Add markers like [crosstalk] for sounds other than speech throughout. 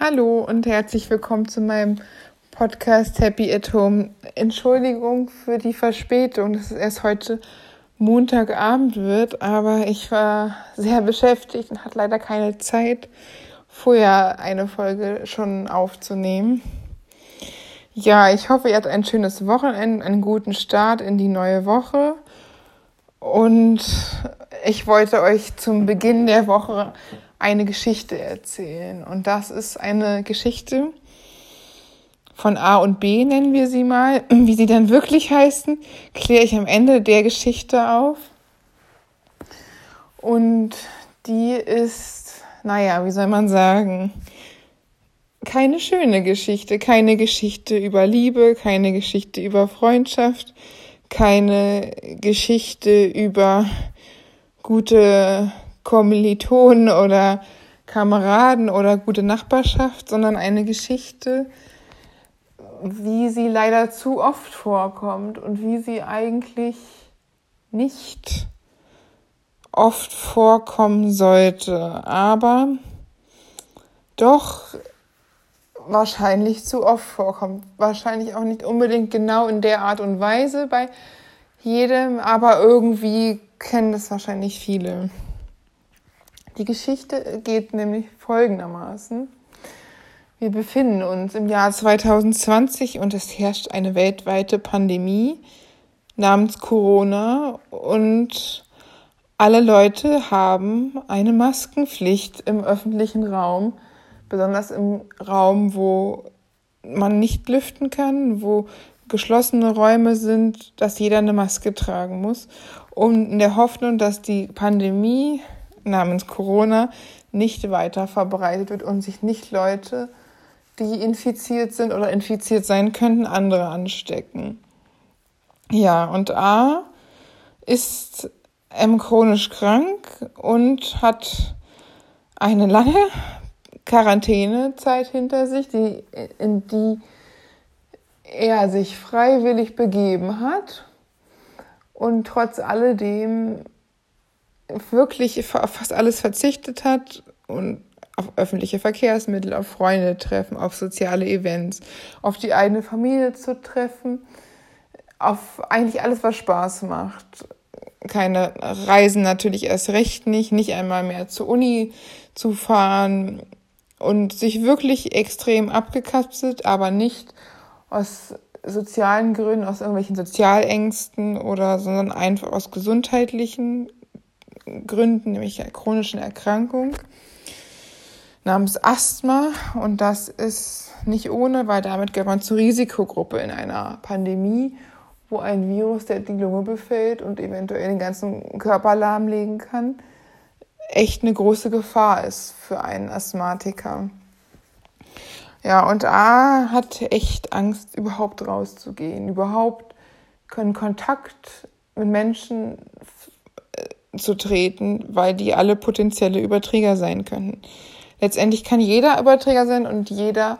Hallo und herzlich willkommen zu meinem Podcast Happy at Home. Entschuldigung für die Verspätung, dass es erst heute Montagabend wird, aber ich war sehr beschäftigt und hatte leider keine Zeit, vorher eine Folge schon aufzunehmen. Ja, ich hoffe, ihr habt ein schönes Wochenende, einen guten Start in die neue Woche. Und ich wollte euch zum Beginn der Woche eine Geschichte erzählen. Und das ist eine Geschichte von A und B, nennen wir sie mal. Wie sie dann wirklich heißen, kläre ich am Ende der Geschichte auf. Und die ist, naja, wie soll man sagen, keine schöne Geschichte, keine Geschichte über Liebe, keine Geschichte über Freundschaft, keine Geschichte über gute Kommilitonen oder Kameraden oder gute Nachbarschaft, sondern eine Geschichte, wie sie leider zu oft vorkommt und wie sie eigentlich nicht oft vorkommen sollte, aber doch wahrscheinlich zu oft vorkommt. Wahrscheinlich auch nicht unbedingt genau in der Art und Weise bei jedem, aber irgendwie kennen das wahrscheinlich viele. Die Geschichte geht nämlich folgendermaßen. Wir befinden uns im Jahr 2020 und es herrscht eine weltweite Pandemie namens Corona und alle Leute haben eine Maskenpflicht im öffentlichen Raum, besonders im Raum, wo man nicht lüften kann, wo geschlossene Räume sind, dass jeder eine Maske tragen muss, um in der Hoffnung, dass die Pandemie namens Corona nicht weiter verbreitet wird und sich nicht Leute, die infiziert sind oder infiziert sein könnten, andere anstecken. Ja, und A ist M chronisch krank und hat eine lange [laughs] Quarantänezeit hinter sich, die, in die er sich freiwillig begeben hat und trotz alledem wirklich auf fast alles verzichtet hat und auf öffentliche Verkehrsmittel, auf Freunde treffen, auf soziale Events, auf die eigene Familie zu treffen, auf eigentlich alles, was Spaß macht. Keine Reisen natürlich erst recht nicht, nicht einmal mehr zur Uni zu fahren und sich wirklich extrem abgekapselt, aber nicht aus sozialen Gründen, aus irgendwelchen Sozialängsten oder, sondern einfach aus gesundheitlichen Gründen, nämlich chronischen Erkrankung namens Asthma. Und das ist nicht ohne, weil damit gehört man zur Risikogruppe in einer Pandemie, wo ein Virus, der die Lunge befällt und eventuell den ganzen Körper lahmlegen kann, echt eine große Gefahr ist für einen Asthmatiker. Ja, und A hat echt Angst, überhaupt rauszugehen, überhaupt können Kontakt mit Menschen zu treten, weil die alle potenzielle Überträger sein könnten. Letztendlich kann jeder Überträger sein und jeder,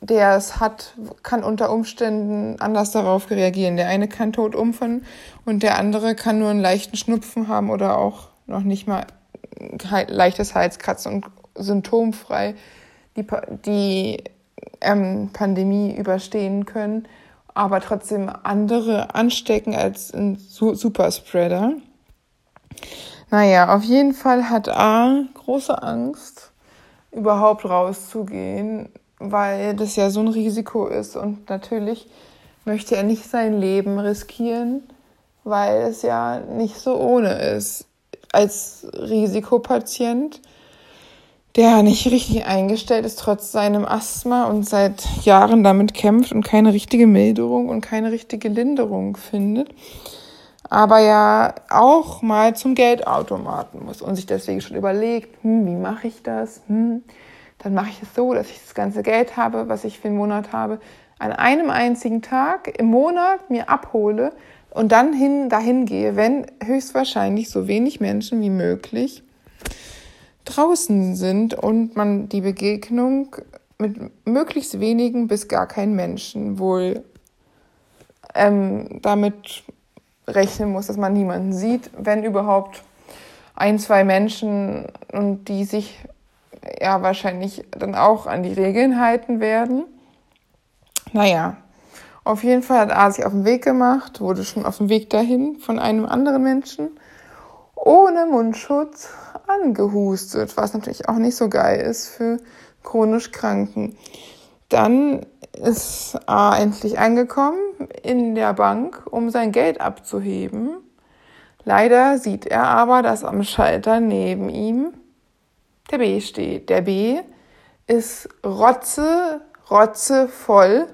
der es hat, kann unter Umständen anders darauf reagieren. Der eine kann tot umfallen und der andere kann nur einen leichten Schnupfen haben oder auch noch nicht mal leichtes Halskratzen und symptomfrei die, die ähm, Pandemie überstehen können, aber trotzdem andere anstecken als ein Superspreader. Naja, auf jeden Fall hat A große Angst, überhaupt rauszugehen, weil das ja so ein Risiko ist. Und natürlich möchte er nicht sein Leben riskieren, weil es ja nicht so ohne ist. Als Risikopatient, der nicht richtig eingestellt ist, trotz seinem Asthma und seit Jahren damit kämpft und keine richtige Milderung und keine richtige Linderung findet aber ja auch mal zum Geldautomaten muss und sich deswegen schon überlegt, hm, wie mache ich das? Hm, dann mache ich es so, dass ich das ganze Geld habe, was ich für den Monat habe, an einem einzigen Tag im Monat mir abhole und dann hin, dahin gehe, wenn höchstwahrscheinlich so wenig Menschen wie möglich draußen sind und man die Begegnung mit möglichst wenigen bis gar keinen Menschen wohl ähm, damit rechnen muss, dass man niemanden sieht, wenn überhaupt ein, zwei Menschen und die sich ja wahrscheinlich dann auch an die Regeln halten werden. Naja, auf jeden Fall hat A sich auf den Weg gemacht, wurde schon auf dem Weg dahin von einem anderen Menschen ohne Mundschutz angehustet, was natürlich auch nicht so geil ist für chronisch Kranken. Dann ist A endlich angekommen in der Bank, um sein Geld abzuheben. Leider sieht er aber, dass am Schalter neben ihm der B steht. Der B ist rotze, rotze voll,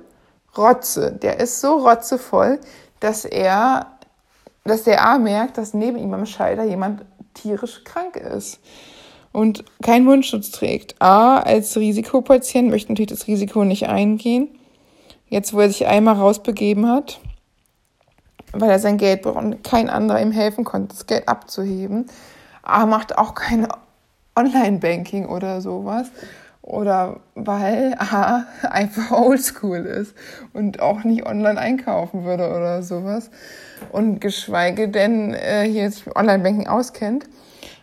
rotze. Der ist so rotzevoll, dass er, dass der A merkt, dass neben ihm am Schalter jemand tierisch krank ist und keinen Mundschutz trägt. A, als Risikopatient möchte natürlich das Risiko nicht eingehen. Jetzt, wo er sich einmal rausbegeben hat, weil er sein Geld braucht und kein anderer ihm helfen konnte, das Geld abzuheben. A macht auch kein Online-Banking oder sowas. Oder weil A [laughs] einfach oldschool ist und auch nicht online einkaufen würde oder sowas. Und geschweige denn äh, hier mit Online-Banking auskennt.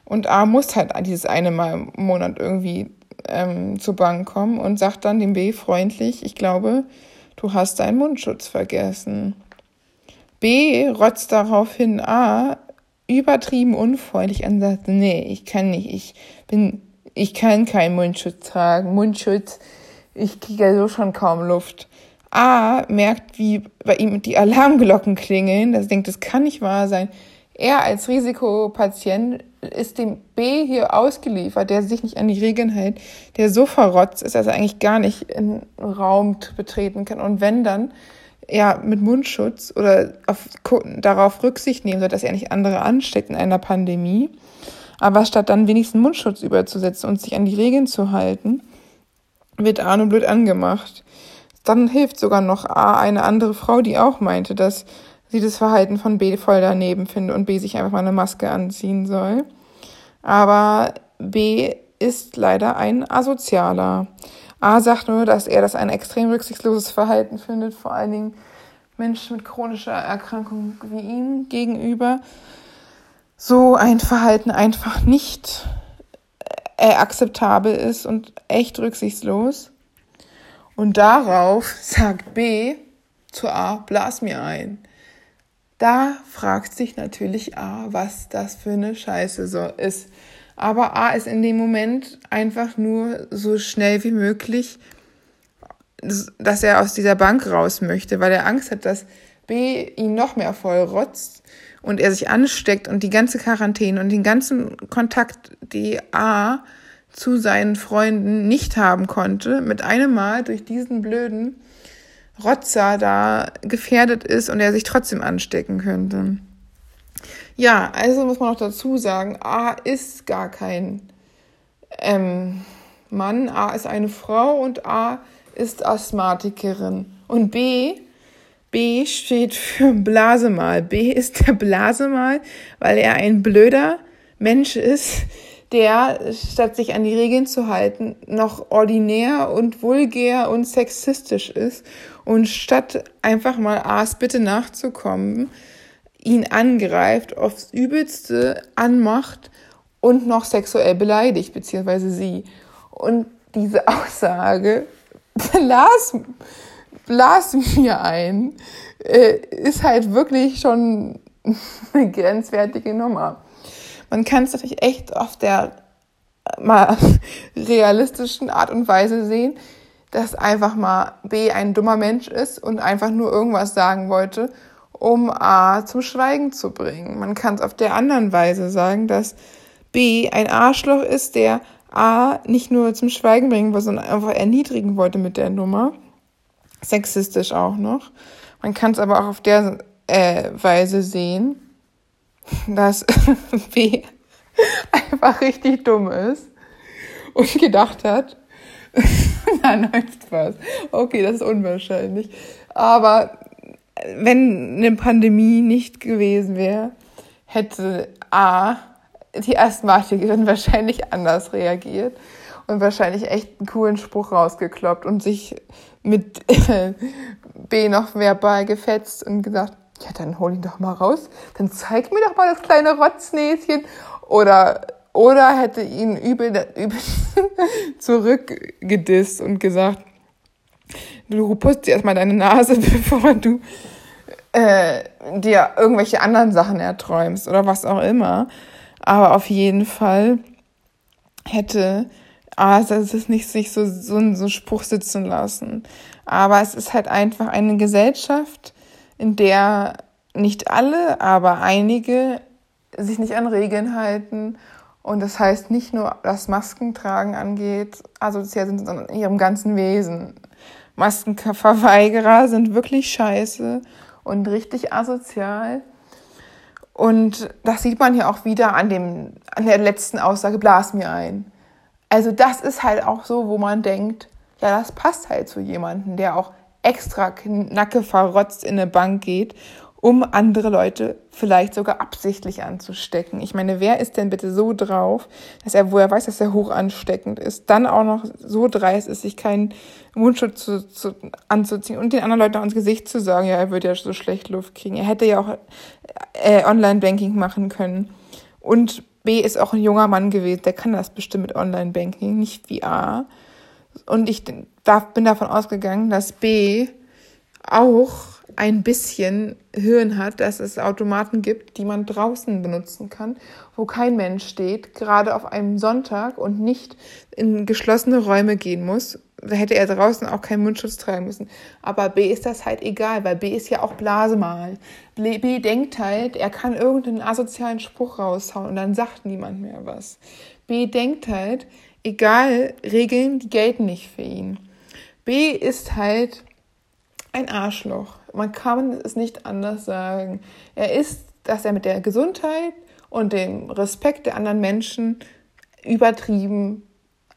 Und A muss halt dieses eine Mal im Monat irgendwie ähm, zur Bank kommen und sagt dann dem B freundlich, ich glaube, du hast deinen Mundschutz vergessen. B rotzt daraufhin A übertrieben unfreundlich an und sagt, nee, ich kann nicht, ich bin, ich kann keinen Mundschutz tragen. Mundschutz, ich kriege ja so schon kaum Luft. A merkt, wie bei ihm die Alarmglocken klingeln, das denkt, das kann nicht wahr sein. Er als Risikopatient ist dem B hier ausgeliefert, der sich nicht an die Regeln hält, der so verrotzt ist, dass er eigentlich gar nicht in Raum betreten kann. Und wenn dann, ja, mit Mundschutz oder auf, darauf Rücksicht nehmen soll, dass er nicht andere ansteckt in einer Pandemie. Aber statt dann wenigstens Mundschutz überzusetzen und sich an die Regeln zu halten, wird Arno blöd angemacht. Dann hilft sogar noch A, eine andere Frau, die auch meinte, dass sie das Verhalten von B voll daneben finde und B sich einfach mal eine Maske anziehen soll. Aber B ist leider ein Asozialer. A sagt nur, dass er das ein extrem rücksichtsloses Verhalten findet, vor allen Dingen Menschen mit chronischer Erkrankung wie ihm gegenüber. So ein Verhalten einfach nicht äh, akzeptabel ist und echt rücksichtslos. Und darauf sagt B zu A, blas mir ein. Da fragt sich natürlich A, was das für eine Scheiße so ist. Aber A ist in dem Moment einfach nur so schnell wie möglich, dass er aus dieser Bank raus möchte, weil er Angst hat, dass B ihn noch mehr vollrotzt und er sich ansteckt und die ganze Quarantäne und den ganzen Kontakt, die A zu seinen Freunden nicht haben konnte, mit einem Mal durch diesen blöden Rotzer da gefährdet ist und er sich trotzdem anstecken könnte. Ja, also muss man noch dazu sagen, A ist gar kein ähm, Mann, A ist eine Frau und A ist Asthmatikerin. Und B, B steht für Blasemal. B ist der Blasemal, weil er ein blöder Mensch ist, der, statt sich an die Regeln zu halten, noch ordinär und vulgär und sexistisch ist und statt einfach mal A's bitte nachzukommen, ihn angreift, aufs Übelste anmacht und noch sexuell beleidigt, beziehungsweise sie. Und diese [laughs] Aussage, [laughs] blas, blas mir ein, äh, ist halt wirklich schon [laughs] eine grenzwertige Nummer. Man kann es natürlich echt auf der mal realistischen Art und Weise sehen, dass einfach mal B ein dummer Mensch ist und einfach nur irgendwas sagen wollte, um A zum Schweigen zu bringen. Man kann es auf der anderen Weise sagen, dass B ein Arschloch ist, der A nicht nur zum Schweigen bringen wollte, sondern einfach erniedrigen wollte mit der Nummer. Sexistisch auch noch. Man kann es aber auch auf der äh, Weise sehen, dass [laughs] B [laughs] einfach richtig dumm ist und gedacht hat, [laughs] nein, nein, Spaß. Okay, das ist unwahrscheinlich. Aber wenn eine Pandemie nicht gewesen wäre, hätte A, die Asthmatikerin [laughs] wahrscheinlich anders reagiert und wahrscheinlich echt einen coolen Spruch rausgekloppt und sich mit [laughs] B noch verbal gefetzt und gesagt, ja, dann hol ihn doch mal raus. Dann zeig mir doch mal das kleine Rotznäschen. Oder oder hätte ihn übel, übel [laughs] zurückgedisst und gesagt, du putzt dir erstmal deine Nase, [laughs] bevor du äh, dir irgendwelche anderen Sachen erträumst oder was auch immer. Aber auf jeden Fall hätte also es ist nicht sich so, so, so einen Spruch sitzen lassen. Aber es ist halt einfach eine Gesellschaft, in der nicht alle, aber einige sich nicht an Regeln halten. Und das heißt nicht nur, was Maskentragen angeht, asozial sind, sondern in ihrem ganzen Wesen. Maskenverweigerer sind wirklich scheiße und richtig asozial. Und das sieht man hier auch wieder an, dem, an der letzten Aussage, blas mir ein. Also das ist halt auch so, wo man denkt, ja, das passt halt zu jemandem, der auch extra Nacke verrotzt in eine Bank geht, um andere Leute vielleicht sogar absichtlich anzustecken. Ich meine, wer ist denn bitte so drauf, dass er, wo er weiß, dass er hoch ansteckend ist, dann auch noch so dreist ist, sich keinen Mundschutz zu, zu, anzuziehen und den anderen Leuten auch ins Gesicht zu sagen, ja, er würde ja so schlecht Luft kriegen. Er hätte ja auch äh, Online-Banking machen können. Und B ist auch ein junger Mann gewesen, der kann das bestimmt mit Online-Banking, nicht wie A. Und ich darf, bin davon ausgegangen, dass B auch ein bisschen Hirn hat, dass es Automaten gibt, die man draußen benutzen kann, wo kein Mensch steht, gerade auf einem Sonntag und nicht in geschlossene Räume gehen muss. Da hätte er draußen auch keinen Mundschutz tragen müssen. Aber B ist das halt egal, weil B ist ja auch Blasemal. B denkt halt, er kann irgendeinen asozialen Spruch raushauen und dann sagt niemand mehr was. B denkt halt, egal, Regeln, die gelten nicht für ihn. B ist halt ein Arschloch. Man kann es nicht anders sagen. Er ist, dass er mit der Gesundheit und dem Respekt der anderen Menschen übertrieben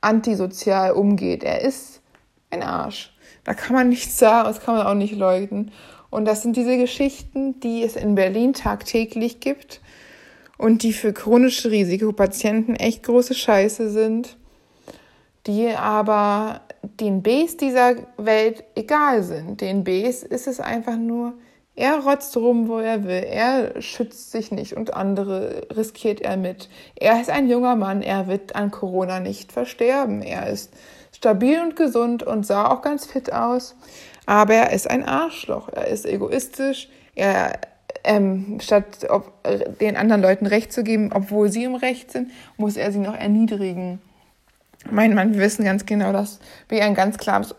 antisozial umgeht. Er ist ein Arsch. Da kann man nichts sagen, das kann man auch nicht leugnen. Und das sind diese Geschichten, die es in Berlin tagtäglich gibt und die für chronische Risikopatienten echt große Scheiße sind, die aber den Bs dieser Welt egal sind. Den Bs ist es einfach nur, er rotzt rum, wo er will. Er schützt sich nicht und andere riskiert er mit. Er ist ein junger Mann, er wird an Corona nicht versterben. Er ist stabil und gesund und sah auch ganz fit aus. Aber er ist ein Arschloch. Er ist egoistisch. Er, ähm, statt ob, den anderen Leuten Recht zu geben, obwohl sie im Recht sind, muss er sie noch erniedrigen. Mein Mann, wir wissen ganz genau, dass B ein ganz klares,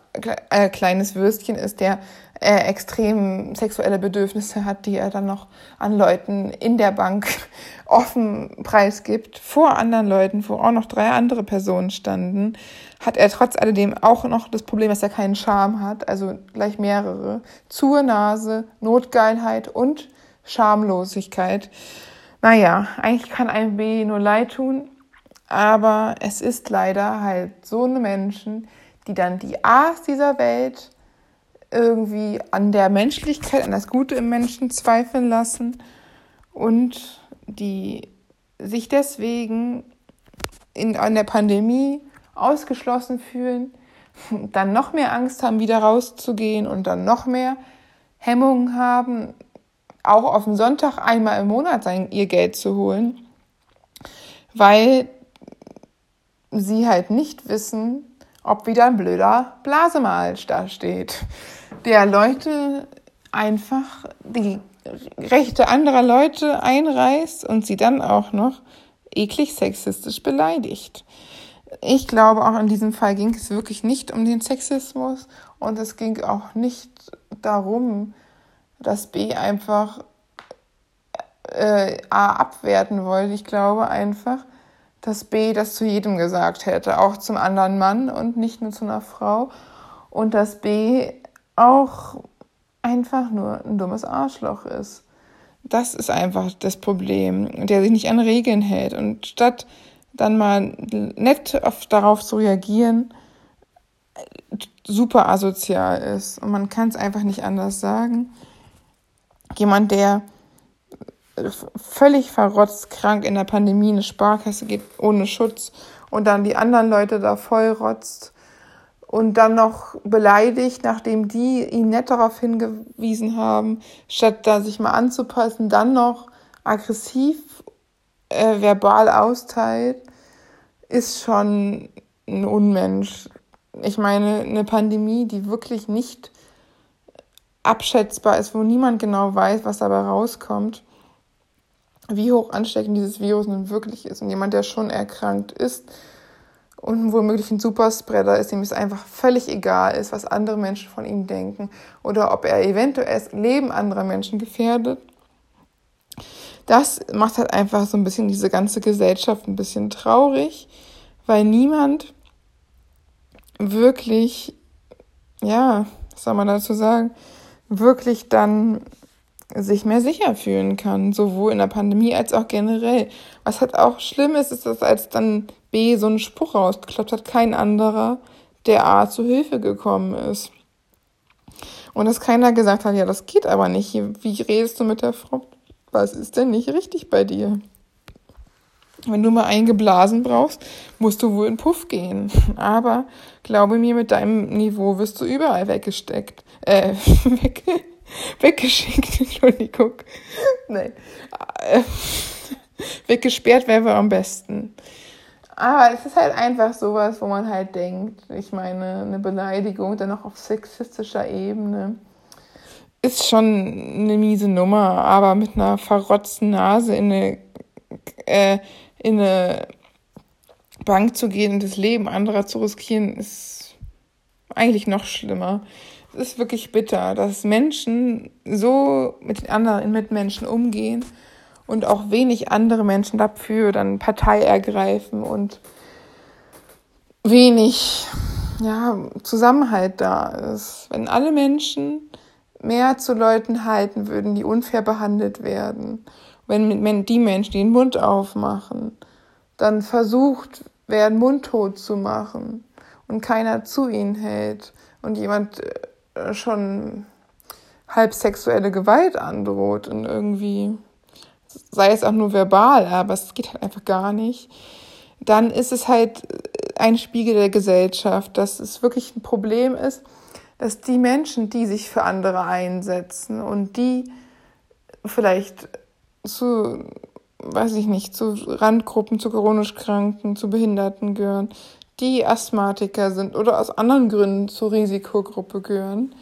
äh, kleines Würstchen ist, der äh, extrem sexuelle Bedürfnisse hat, die er dann noch an Leuten in der Bank [laughs] offen preisgibt, vor anderen Leuten, wo auch noch drei andere Personen standen, hat er trotz alledem auch noch das Problem, dass er keinen Charme hat, also gleich mehrere, zur Nase, Notgeilheit und Schamlosigkeit. Naja, eigentlich kann einem B nur leid tun, aber es ist leider halt so eine Menschen, die dann die A's dieser Welt irgendwie an der Menschlichkeit, an das Gute im Menschen zweifeln lassen und die sich deswegen in, in der Pandemie ausgeschlossen fühlen, dann noch mehr Angst haben, wieder rauszugehen und dann noch mehr Hemmungen haben, auch auf dem Sonntag einmal im Monat sein, ihr Geld zu holen, weil sie halt nicht wissen, ob wieder ein blöder Blasemal da steht, der Leute einfach die Rechte anderer Leute einreißt und sie dann auch noch eklig sexistisch beleidigt. Ich glaube, auch in diesem Fall ging es wirklich nicht um den Sexismus und es ging auch nicht darum, dass B einfach äh, A abwerten wollte. Ich glaube einfach, dass B das zu jedem gesagt hätte, auch zum anderen Mann und nicht nur zu einer Frau. Und dass B auch einfach nur ein dummes Arschloch ist. Das ist einfach das Problem, der sich nicht an Regeln hält. Und statt dann mal nett auf, darauf zu reagieren, super asozial ist. Und man kann es einfach nicht anders sagen. Jemand, der völlig verrotzt krank in der Pandemie in eine Sparkasse geht ohne Schutz und dann die anderen Leute da voll rotzt und dann noch beleidigt, nachdem die ihn nett darauf hingewiesen haben, statt da sich mal anzupassen, dann noch aggressiv äh, verbal austeilt ist schon ein Unmensch. Ich meine, eine Pandemie, die wirklich nicht abschätzbar ist, wo niemand genau weiß, was dabei rauskommt, wie hoch ansteckend dieses Virus nun wirklich ist. Und jemand, der schon erkrankt ist und womöglich ein Superspreader ist, dem es einfach völlig egal ist, was andere Menschen von ihm denken oder ob er eventuell das Leben anderer Menschen gefährdet. Das macht halt einfach so ein bisschen diese ganze Gesellschaft ein bisschen traurig, weil niemand wirklich, ja, was soll man dazu sagen, wirklich dann sich mehr sicher fühlen kann, sowohl in der Pandemie als auch generell. Was halt auch schlimm ist, ist, dass als dann B so einen Spruch rausgeklappt hat, kein anderer der A zu Hilfe gekommen ist. Und dass keiner gesagt hat, ja, das geht aber nicht. Wie redest du mit der Frau? Was ist denn nicht richtig bei dir? Wenn du mal eingeblasen brauchst, musst du wohl in Puff gehen. [laughs] Aber glaube mir, mit deinem Niveau wirst du überall weggesteckt. Äh, [laughs] weg, [laughs] weggeschickt, [laughs] Entschuldigung. Nein. Äh, [laughs] weggesperrt wäre am besten. Aber es ist halt einfach sowas, wo man halt denkt, ich meine, eine Beleidigung dann auch auf sexistischer Ebene ist schon eine miese Nummer, aber mit einer verrotzten Nase in eine, äh, in eine Bank zu gehen und das Leben anderer zu riskieren, ist eigentlich noch schlimmer. Es ist wirklich bitter, dass Menschen so mit anderen Mitmenschen umgehen und auch wenig andere Menschen dafür dann Partei ergreifen und wenig ja, Zusammenhalt da ist. Wenn alle Menschen mehr zu Leuten halten würden, die unfair behandelt werden, wenn die Menschen, den Mund aufmachen, dann versucht werden, mundtot zu machen und keiner zu ihnen hält und jemand äh, schon halb sexuelle Gewalt androht und irgendwie, sei es auch nur verbal, aber es geht halt einfach gar nicht, dann ist es halt ein Spiegel der Gesellschaft, dass es wirklich ein Problem ist, dass die Menschen, die sich für andere einsetzen und die vielleicht zu, weiß ich nicht, zu Randgruppen, zu chronisch Kranken, zu Behinderten gehören, die Asthmatiker sind oder aus anderen Gründen zur Risikogruppe gehören,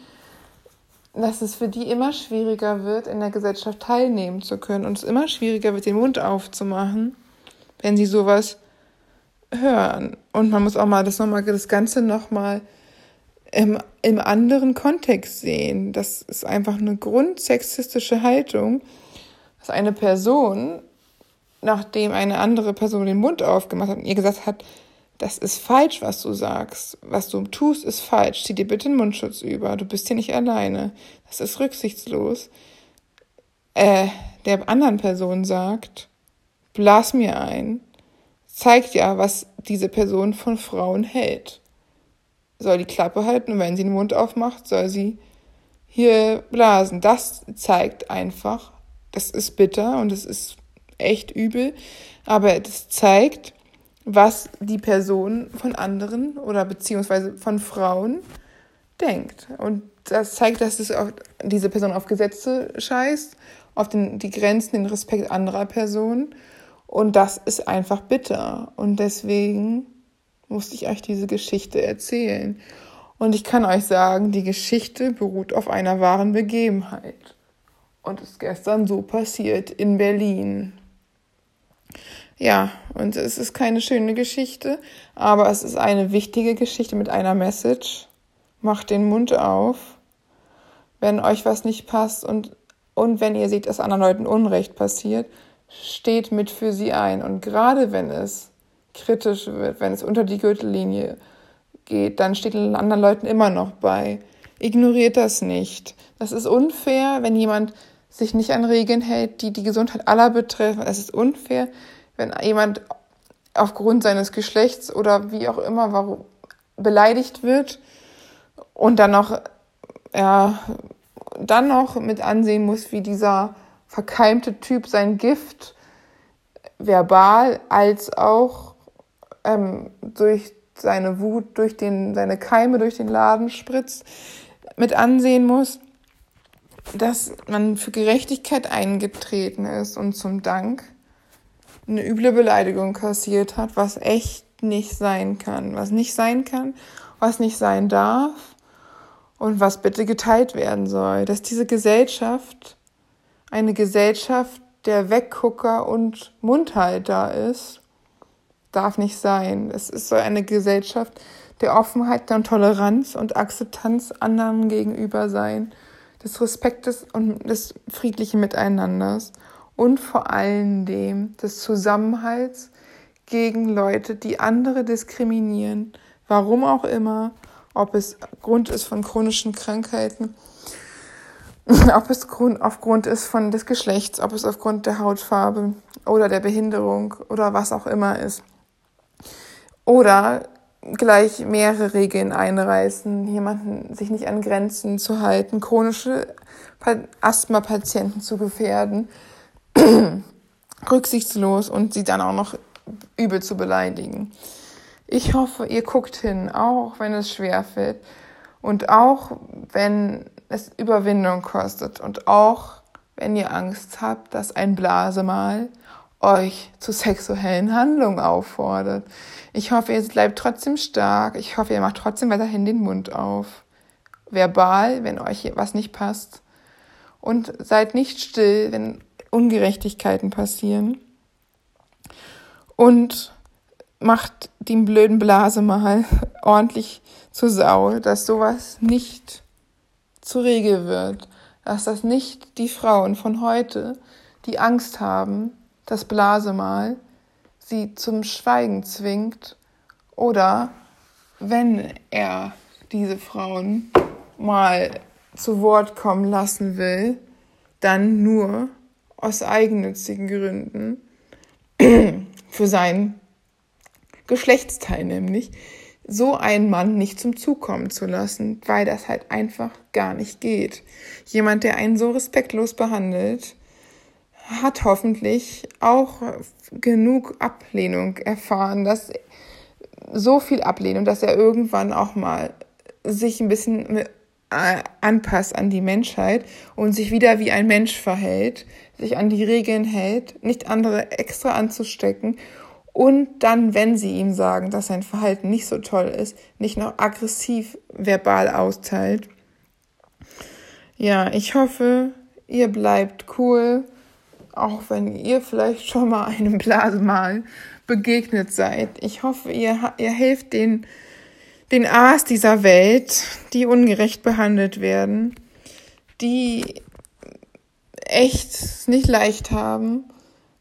dass es für die immer schwieriger wird, in der Gesellschaft teilnehmen zu können und es immer schwieriger wird, den Mund aufzumachen, wenn sie sowas hören. Und man muss auch mal das nochmal, das Ganze nochmal im, im anderen Kontext sehen. Das ist einfach eine grundsexistische Haltung, dass eine Person, nachdem eine andere Person den Mund aufgemacht hat und ihr gesagt hat, das ist falsch, was du sagst. Was du tust, ist falsch. Zieh dir bitte einen Mundschutz über. Du bist hier nicht alleine. Das ist rücksichtslos. Äh, der anderen Person sagt, blas mir ein. Zeigt ja, was diese Person von Frauen hält soll die Klappe halten und wenn sie den Mund aufmacht, soll sie hier blasen. Das zeigt einfach, das ist bitter und es ist echt übel, aber das zeigt, was die Person von anderen oder beziehungsweise von Frauen denkt. Und das zeigt, dass es auf, diese Person auf Gesetze scheißt, auf den, die Grenzen, den Respekt anderer Personen. Und das ist einfach bitter. Und deswegen musste ich euch diese Geschichte erzählen. Und ich kann euch sagen, die Geschichte beruht auf einer wahren Begebenheit. Und ist gestern so passiert in Berlin. Ja, und es ist keine schöne Geschichte, aber es ist eine wichtige Geschichte mit einer Message. Macht den Mund auf, wenn euch was nicht passt und, und wenn ihr seht, dass anderen Leuten Unrecht passiert, steht mit für sie ein. Und gerade wenn es kritisch wird, wenn es unter die Gürtellinie geht, dann steht den anderen Leuten immer noch bei. Ignoriert das nicht. Das ist unfair, wenn jemand sich nicht an Regeln hält, die die Gesundheit aller betreffen. Es ist unfair, wenn jemand aufgrund seines Geschlechts oder wie auch immer warum, beleidigt wird und dann noch, ja, dann noch mit ansehen muss, wie dieser verkeimte Typ sein Gift verbal als auch ähm, durch seine Wut, durch den, seine Keime durch den Laden spritzt, mit ansehen muss, dass man für Gerechtigkeit eingetreten ist und zum Dank eine üble Beleidigung kassiert hat, was echt nicht sein kann, was nicht sein kann, was nicht sein darf und was bitte geteilt werden soll. Dass diese Gesellschaft eine Gesellschaft der Weggucker und Mundhalter ist, darf nicht sein. Es ist so eine Gesellschaft der Offenheit und Toleranz und Akzeptanz anderen gegenüber sein, des Respektes und des friedlichen Miteinanders und vor allen dem des Zusammenhalts gegen Leute, die andere diskriminieren, warum auch immer, ob es Grund ist von chronischen Krankheiten, [laughs] ob es Grund, aufgrund ist von des Geschlechts, ob es aufgrund der Hautfarbe oder der Behinderung oder was auch immer ist. Oder gleich mehrere Regeln einreißen, jemanden sich nicht an Grenzen zu halten, chronische Asthma-Patienten zu gefährden, [clears throat] rücksichtslos und sie dann auch noch übel zu beleidigen. Ich hoffe, ihr guckt hin, auch wenn es schwer fällt und auch wenn es Überwindung kostet und auch wenn ihr Angst habt, dass ein Blasemal euch zu sexuellen Handlungen auffordert. Ich hoffe, ihr bleibt trotzdem stark. Ich hoffe, ihr macht trotzdem weiterhin den Mund auf. Verbal, wenn euch was nicht passt. Und seid nicht still, wenn Ungerechtigkeiten passieren. Und macht den blöden Blase mal [laughs] ordentlich zur Sau, dass sowas nicht zur Regel wird. Dass das nicht die Frauen von heute, die Angst haben, das Blasemal sie zum Schweigen zwingt oder wenn er diese Frauen mal zu Wort kommen lassen will, dann nur aus eigennützigen Gründen [clears throat] für sein Geschlechtsteil nämlich, so einen Mann nicht zum Zug kommen zu lassen, weil das halt einfach gar nicht geht. Jemand, der einen so respektlos behandelt, hat hoffentlich auch genug Ablehnung erfahren, dass so viel Ablehnung, dass er irgendwann auch mal sich ein bisschen anpasst an die Menschheit und sich wieder wie ein Mensch verhält, sich an die Regeln hält, nicht andere extra anzustecken und dann, wenn sie ihm sagen, dass sein Verhalten nicht so toll ist, nicht noch aggressiv verbal austeilt. Ja, ich hoffe, ihr bleibt cool auch wenn ihr vielleicht schon mal [laughs] einem Blasemal begegnet seid. Ich hoffe, ihr, ihr helft den, den Aas dieser Welt, die ungerecht behandelt werden, die echt nicht leicht haben,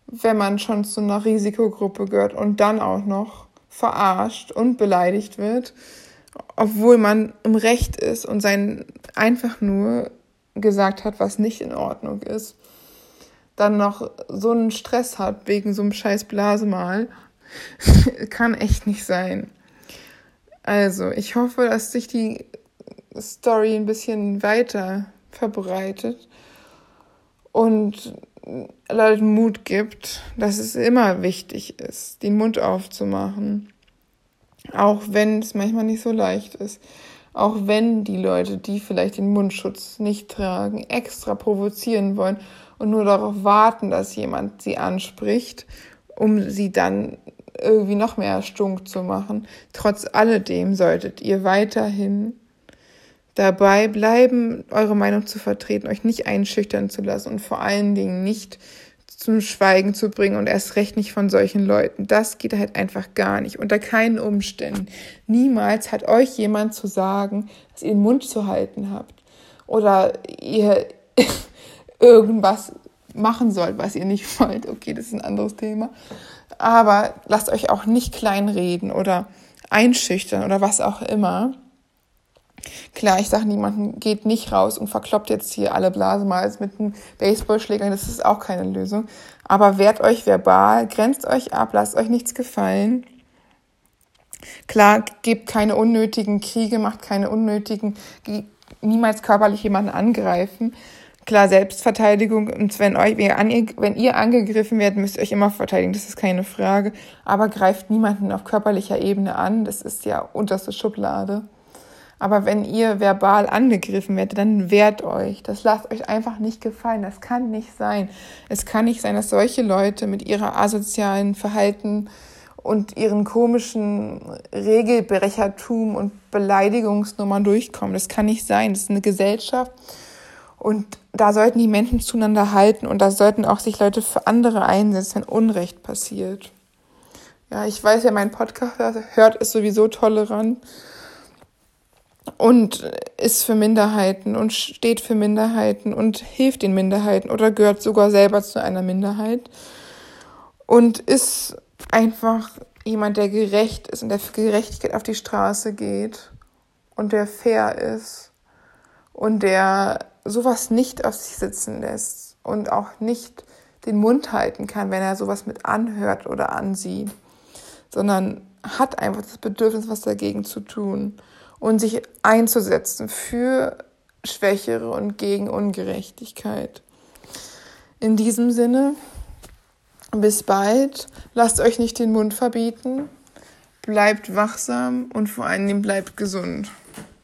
wenn man schon zu einer Risikogruppe gehört und dann auch noch verarscht und beleidigt wird, obwohl man im Recht ist und sein einfach nur gesagt hat, was nicht in Ordnung ist dann noch so einen Stress hat wegen so einem scheiß Blasemal, [laughs] kann echt nicht sein. Also, ich hoffe, dass sich die Story ein bisschen weiter verbreitet und Leuten Mut gibt, dass es immer wichtig ist, den Mund aufzumachen. Auch wenn es manchmal nicht so leicht ist. Auch wenn die Leute, die vielleicht den Mundschutz nicht tragen, extra provozieren wollen und nur darauf warten, dass jemand sie anspricht, um sie dann irgendwie noch mehr stunk zu machen. Trotz alledem solltet ihr weiterhin dabei bleiben, eure Meinung zu vertreten, euch nicht einschüchtern zu lassen und vor allen Dingen nicht zum Schweigen zu bringen und erst recht nicht von solchen Leuten. Das geht halt einfach gar nicht. Unter keinen Umständen. Niemals hat euch jemand zu sagen, dass ihr den Mund zu halten habt. Oder ihr [laughs] irgendwas machen sollt, was ihr nicht wollt. Okay, das ist ein anderes Thema. Aber lasst euch auch nicht kleinreden oder einschüchtern oder was auch immer. Klar, ich sage niemanden, geht nicht raus und verkloppt jetzt hier alle Blasemals mit einem Baseballschläger. Das ist auch keine Lösung. Aber wehrt euch verbal, grenzt euch ab, lasst euch nichts gefallen. Klar, gebt keine unnötigen Kriege, macht keine unnötigen, niemals körperlich jemanden angreifen. Klar, Selbstverteidigung und wenn euch, wenn ihr angegriffen werdet, müsst ihr euch immer verteidigen, das ist keine Frage. Aber greift niemanden auf körperlicher Ebene an, das ist ja unterste Schublade. Aber wenn ihr verbal angegriffen werdet, dann wehrt euch. Das lasst euch einfach nicht gefallen. Das kann nicht sein. Es kann nicht sein, dass solche Leute mit ihrer asozialen Verhalten und ihren komischen Regelbrechertum und Beleidigungsnummern durchkommen. Das kann nicht sein. Das ist eine Gesellschaft. Und da sollten die Menschen zueinander halten und da sollten auch sich Leute für andere einsetzen, wenn Unrecht passiert. Ja, ich weiß ja, mein Podcast hört ist sowieso tolerant und ist für Minderheiten und steht für Minderheiten und hilft den Minderheiten oder gehört sogar selber zu einer Minderheit und ist einfach jemand, der gerecht ist und der für Gerechtigkeit auf die Straße geht und der fair ist und der sowas nicht auf sich sitzen lässt und auch nicht den Mund halten kann, wenn er sowas mit anhört oder ansieht, sondern hat einfach das Bedürfnis, was dagegen zu tun und sich einzusetzen für Schwächere und gegen Ungerechtigkeit. In diesem Sinne bis bald. Lasst euch nicht den Mund verbieten. Bleibt wachsam und vor allen Dingen bleibt gesund.